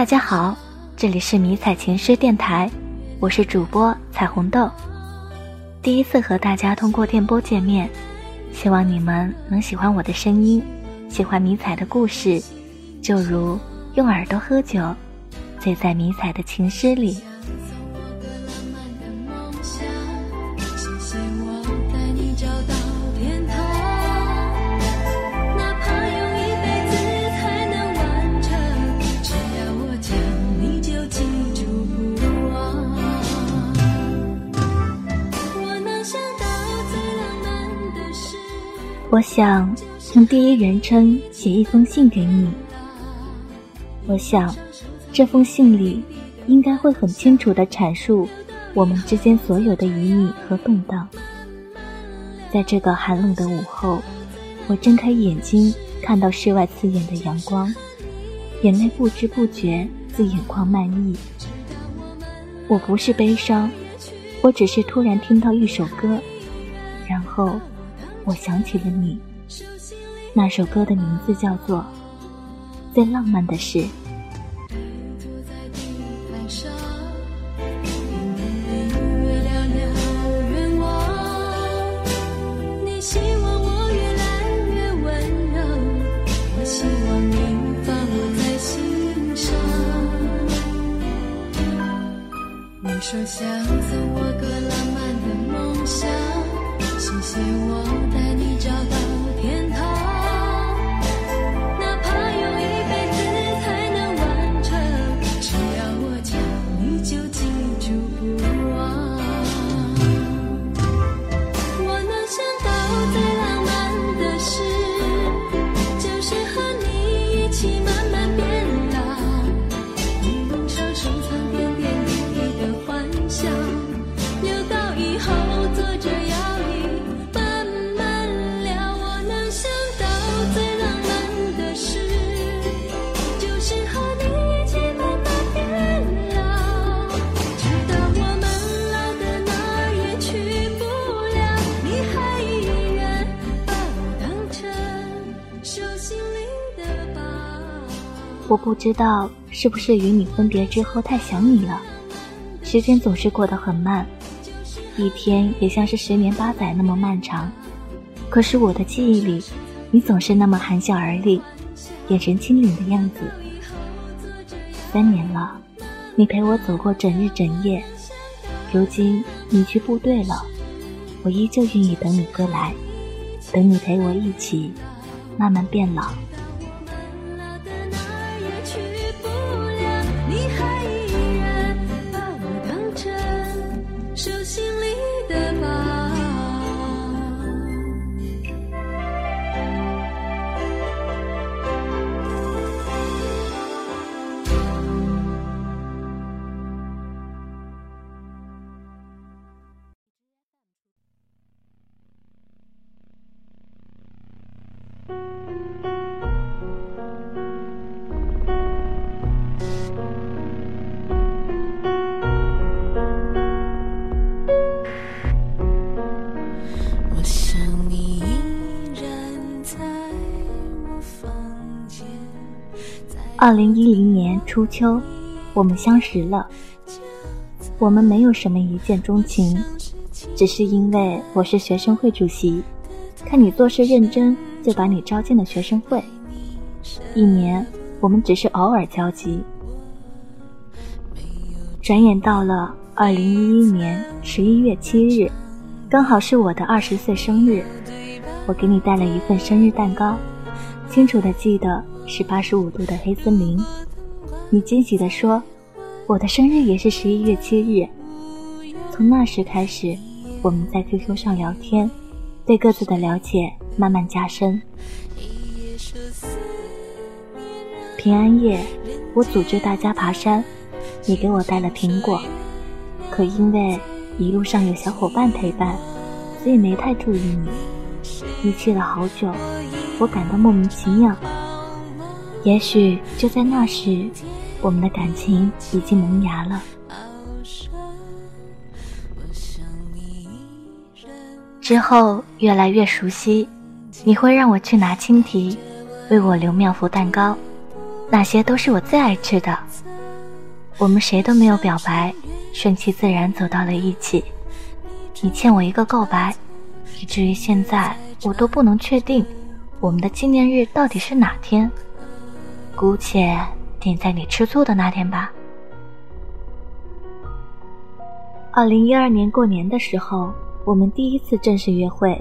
大家好，这里是迷彩情诗电台，我是主播彩虹豆。第一次和大家通过电波见面，希望你们能喜欢我的声音，喜欢迷彩的故事，就如用耳朵喝酒，醉在迷彩的情诗里。我想用第一人称写一封信给你。我想，这封信里应该会很清楚地阐述我们之间所有的旖旎和动荡。在这个寒冷的午后，我睁开眼睛，看到室外刺眼的阳光，眼泪不知不觉自眼眶漫溢。我不是悲伤，我只是突然听到一首歌，然后。我想起了你，那首歌的名字叫做《最浪漫的事》。我带你找到。我不知道是不是与你分别之后太想你了，时间总是过得很慢，一天也像是十年八载那么漫长。可是我的记忆里，你总是那么含笑而立，眼神清冷的样子。三年了，你陪我走过整日整夜，如今你去部队了，我依旧愿意等你归来，等你陪我一起慢慢变老。二零一零年初秋，我们相识了。我们没有什么一见钟情，只是因为我是学生会主席，看你做事认真，就把你招进了学生会。一年，我们只是偶尔交集。转眼到了二零一一年十一月七日，刚好是我的二十岁生日，我给你带了一份生日蛋糕，清楚的记得。是八十五度的黑森林，你惊喜地说：“我的生日也是十一月七日。”从那时开始，我们在 QQ 上聊天，对各自的了解慢慢加深。平安夜，我组织大家爬山，你给我带了苹果，可因为一路上有小伙伴陪伴，所以没太注意你。你去了好久，我感到莫名其妙。也许就在那时，我们的感情已经萌芽了。之后越来越熟悉，你会让我去拿青提，为我留妙福蛋糕，那些都是我最爱吃的。我们谁都没有表白，顺其自然走到了一起。你欠我一个告白，以至于现在我都不能确定我们的纪念日到底是哪天。姑且定在你吃醋的那天吧。二零一二年过年的时候，我们第一次正式约会。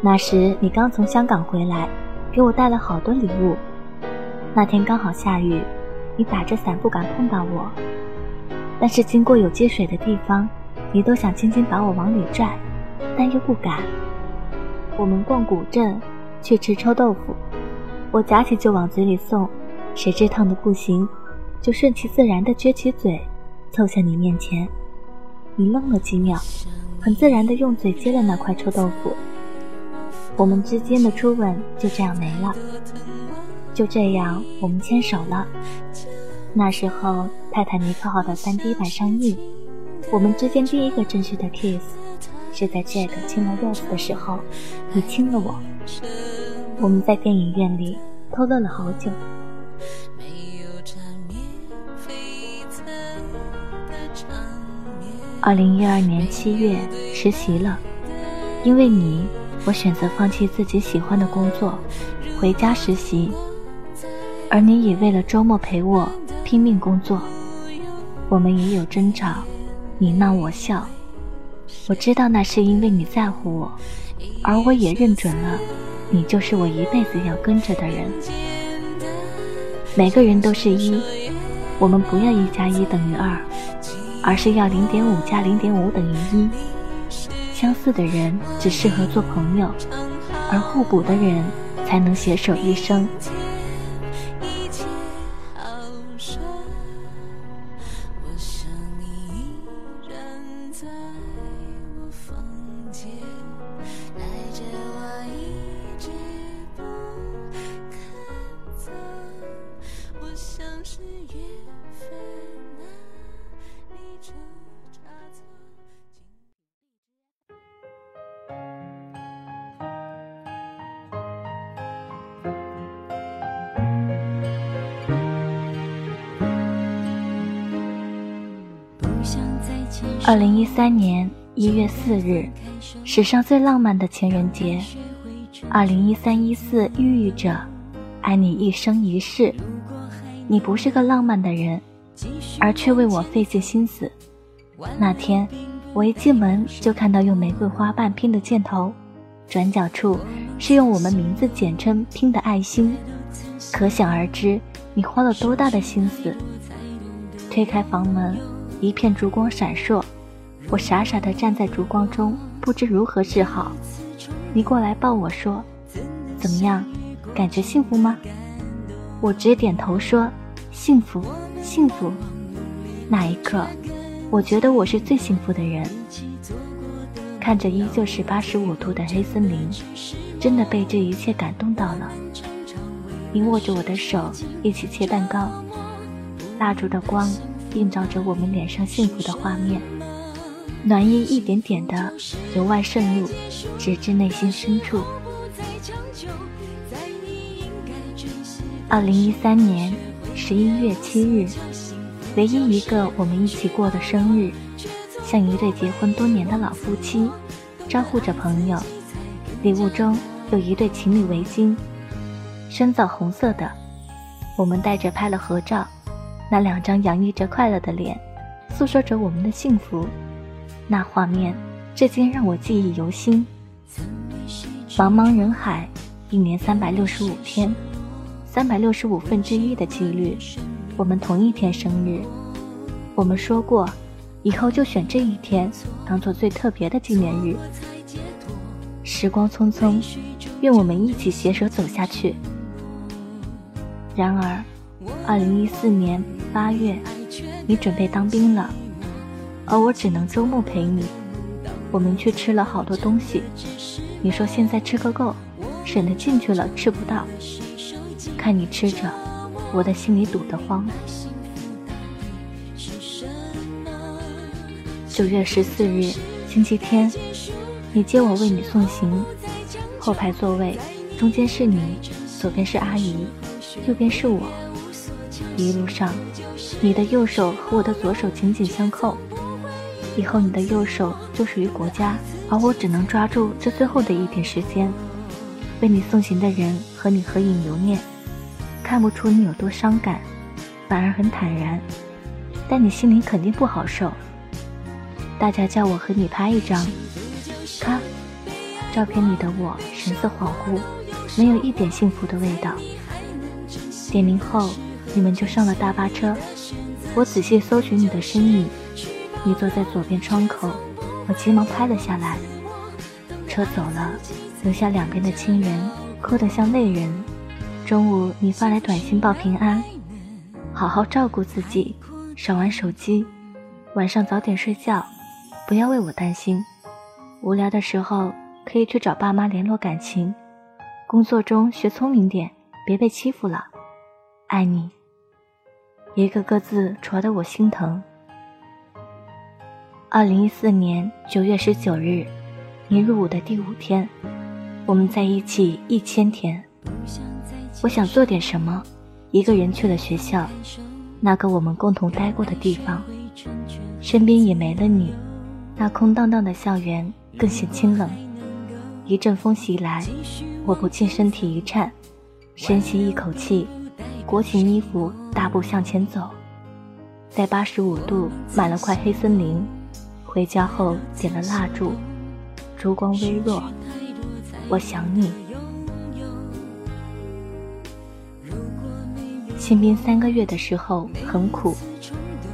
那时你刚从香港回来，给我带了好多礼物。那天刚好下雨，你打着伞不敢碰到我，但是经过有积水的地方，你都想轻轻把我往里拽，但又不敢。我们逛古镇，去吃臭豆腐，我夹起就往嘴里送，谁知烫的不行，就顺其自然的撅起嘴，凑向你面前。你愣了几秒，很自然的用嘴接了那块臭豆腐。我们之间的初吻就这样没了。就这样，我们牵手了。那时候，《泰坦尼克号》的 3D 版上映，我们之间第一个正式的 kiss 是在 Jack 亲了 Rose 的时候，你亲了我。我们在电影院里偷乐了好久。二零一二年七月实习了，因为你，我选择放弃自己喜欢的工作，回家实习。而你也为了周末陪我拼命工作，我们也有争吵，你闹我笑。我知道那是因为你在乎我，而我也认准了，你就是我一辈子要跟着的人。每个人都是一，我们不要一加一等于二，而是要零点五加零点五等于一。相似的人只适合做朋友，而互补的人才能携手一生。二零一三年一月四日，史上最浪漫的情人节。二零一三一四寓意着爱你一生一世。你不是个浪漫的人，而却为我费尽心思。那天我一进门就看到用玫瑰花瓣拼的箭头，转角处是用我们名字简称拼的爱心，可想而知你花了多大的心思。推开房门，一片烛光闪烁。我傻傻地站在烛光中，不知如何是好。你过来抱我说：“怎么样，感觉幸福吗？”我直点头说：“幸福，幸福。”那一刻，我觉得我是最幸福的人。看着依旧是八十五度的黑森林，真的被这一切感动到了。你握着我的手，一起切蛋糕，蜡烛的光映照着我们脸上幸福的画面。暖意一点点的由外渗入，直至内心深处。二零一三年十一月七日，唯一一个我们一起过的生日，像一对结婚多年的老夫妻，招呼着朋友。礼物中有一对情侣围巾，深枣红色的。我们带着拍了合照，那两张洋溢着快乐的脸，诉说着我们的幸福。那画面至今让我记忆犹新。茫茫人海，一年三百六十五天，三百六十五分之一的几率，我们同一天生日。我们说过，以后就选这一天当做最特别的纪念日。时光匆匆，愿我们一起携手走下去。然而，二零一四年八月，你准备当兵了。而我只能周末陪你，我们去吃了好多东西。你说现在吃个够，省得进去了吃不到。看你吃着，我的心里堵得慌。九月十四日，星期天，你接我为你送行，后排座位，中间是你，左边是阿姨，右边是我。一路上，你的右手和我的左手紧紧相扣，以后你的右手就属于国家，而我只能抓住这最后的一点时间。为你送行的人和你合影留念，看不出你有多伤感，反而很坦然，但你心里肯定不好受。大家叫我和你拍一张，看，照片里的我神色恍惚，没有一点幸福的味道。点名后，你们就上了大巴车。我仔细搜寻你的身影，你坐在左边窗口，我急忙拍了下来。车走了，留下两边的亲人哭得像泪人。中午你发来短信报平安，好好照顾自己，少玩手机，晚上早点睡觉，不要为我担心。无聊的时候可以去找爸妈联络感情，工作中学聪明点，别被欺负了。爱你，一个个字戳得我心疼。二零一四年九月十九日，你入伍的第五天，我们在一起一千天。我想做点什么，一个人去了学校，那个我们共同待过的地方，身边也没了你，那空荡荡的校园更显清冷。一阵风袭来，我不禁身体一颤，深吸一口气。裹紧衣服，大步向前走，在八十五度买了块黑森林，回家后点了蜡烛，烛光微弱，我想你。新兵三个月的时候很苦，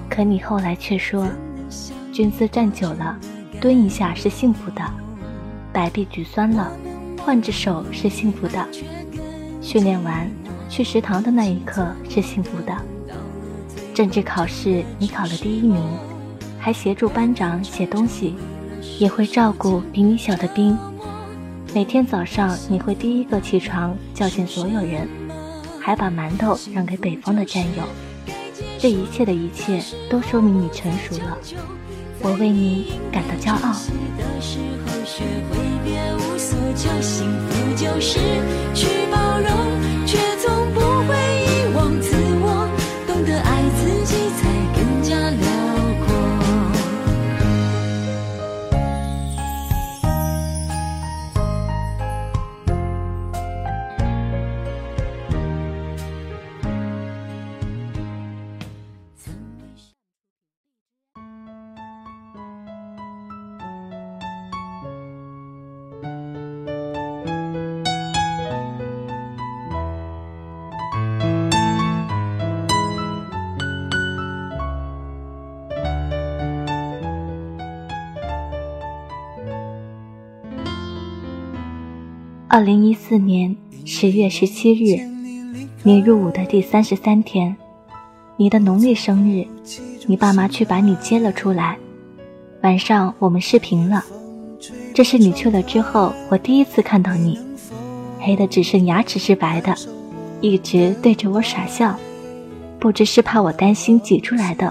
可你后来却说，军姿站久了，蹲一下是幸福的，摆臂举酸了，换只手是幸福的，训练完。去食堂的那一刻是幸福的。政治考试你考了第一名，还协助班长写东西，也会照顾比你小的兵。每天早上你会第一个起床叫醒所有人，还把馒头让给北方的战友。这一切的一切都说明你成熟了，我为你感到骄傲。二零一四年十月十七日，你入伍的第三十三天，你的农历生日，你爸妈去把你接了出来。晚上我们视频了，这是你去了之后我第一次看到你，黑的只剩牙齿是白的，一直对着我傻笑，不知是怕我担心挤出来的，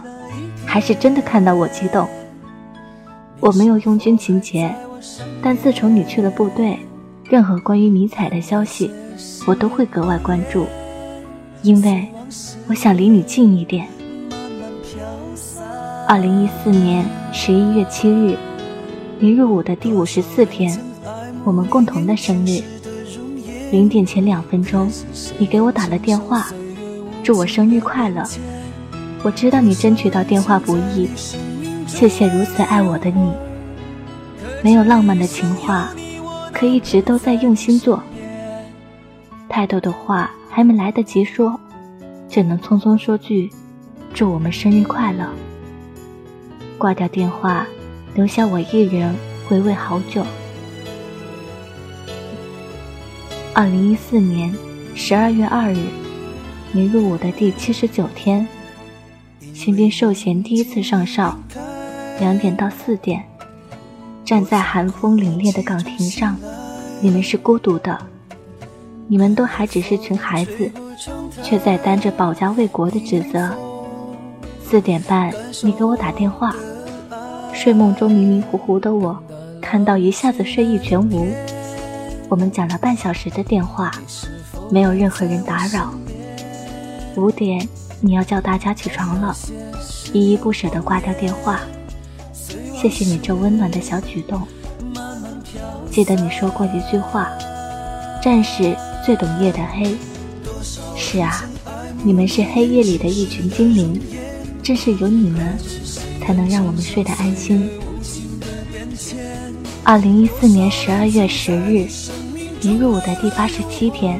还是真的看到我激动。我没有用军情节，但自从你去了部队。任何关于迷彩的消息，我都会格外关注，因为我想离你近一点。二零一四年十一月七日，你入伍的第五十四天，我们共同的生日。零点前两分钟，你给我打了电话，祝我生日快乐。我知道你争取到电话不易，谢谢如此爱我的你。没有浪漫的情话。可一直都在用心做，太多的话还没来得及说，只能匆匆说句：“祝我们生日快乐。”挂掉电话，留下我一人回味好久。二零一四年十二月二日，你入伍的第七十九天，新兵授衔第一次上哨，两点到四点。站在寒风凛冽的岗亭上，你们是孤独的，你们都还只是群孩子，却在担着保家卫国的职责。四点半，你给我打电话，睡梦中迷迷糊糊的我，看到一下子睡意全无。我们讲了半小时的电话，没有任何人打扰。五点，你要叫大家起床了，依依不舍地挂掉电话。谢谢你这温暖的小举动。记得你说过一句话：“战士最懂夜的黑。”是啊，你们是黑夜里的一群精灵，正是有你们，才能让我们睡得安心。二零一四年十二月十日，你入伍的第八十七天，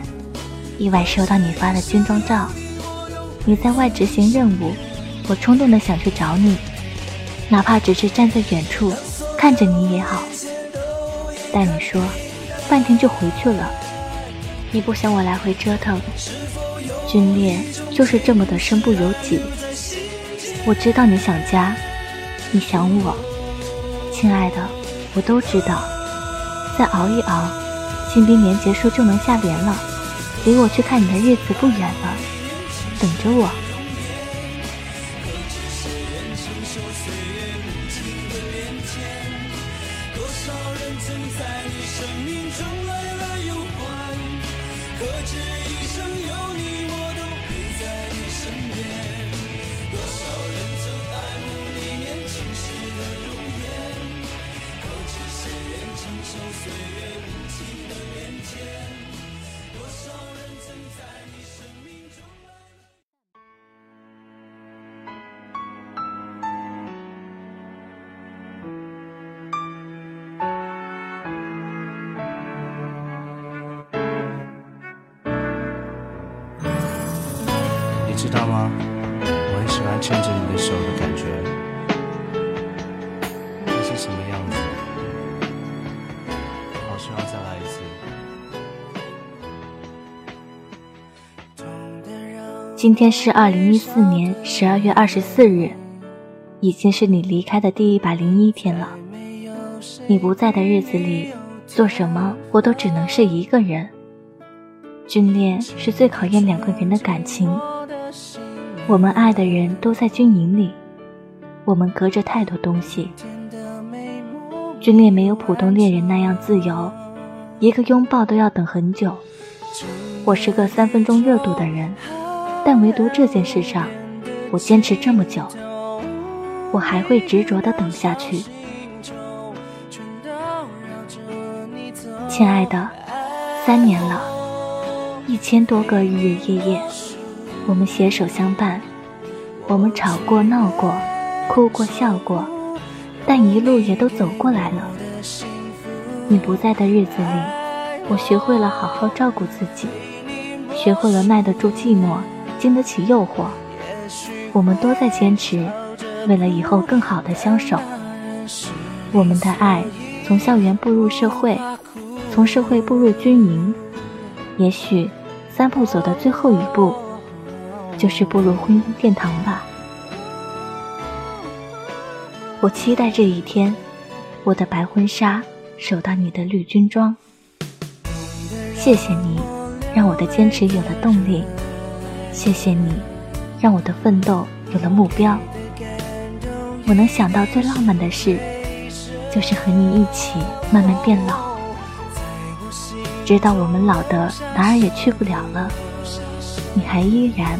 意外收到你发的军装照。你在外执行任务，我冲动的想去找你，哪怕只是站在远处看着你也好。但你说，半天就回去了，你不想我来回折腾。军恋就是这么的身不由己。我知道你想家，你想我，亲爱的。我都知道，再熬一熬，新兵连结束就能下连了，离我去看你的日子不远了，等着我。我很喜欢牵着你的手的感觉，是什么样子？好希望再来一次。今天是二零一四年十二月二十四日，已经是你离开的第一百零一天了。你不在的日子里，做什么我都只能是一个人。军恋是最考验两个人的感情。我们爱的人都在军营里，我们隔着太多东西。军恋没有普通恋人那样自由，一个拥抱都要等很久。我是个三分钟热度的人，但唯独这件事上，我坚持这么久，我还会执着的等下去。亲爱的，三年了，一千多个日日夜夜。我们携手相伴，我们吵过闹过，哭过笑过，但一路也都走过来了。你不在的日子里，我学会了好好照顾自己，学会了耐得住寂寞，经得起诱惑。我们都在坚持，为了以后更好的相守。我们的爱从校园步入社会，从社会步入军营，也许三步走的最后一步。就是步入婚姻殿堂吧。我期待这一天，我的白婚纱守到你的绿军装。谢谢你，让我的坚持有了动力。谢谢你，让我的奋斗有了目标。我能想到最浪漫的事，就是和你一起慢慢变老，直到我们老的哪儿也去不了了，你还依然。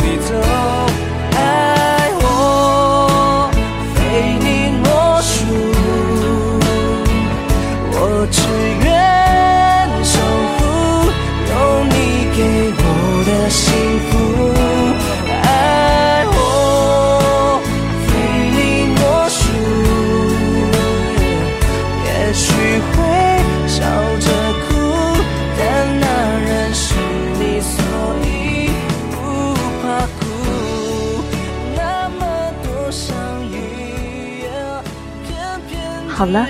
好了，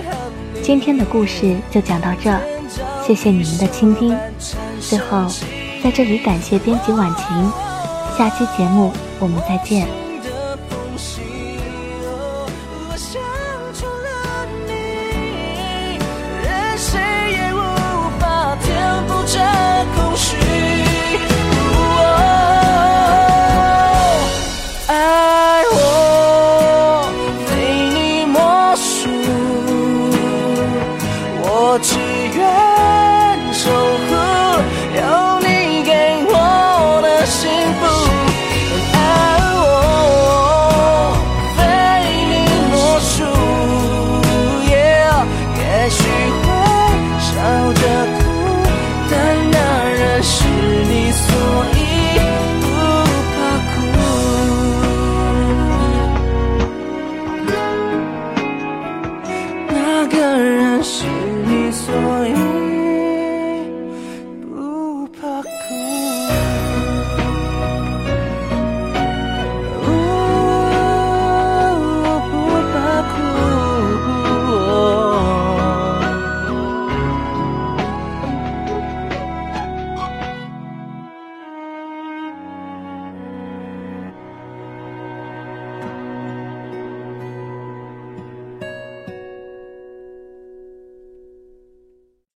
今天的故事就讲到这，谢谢你们的倾听。最后，在这里感谢编辑婉晴，下期节目我们再见。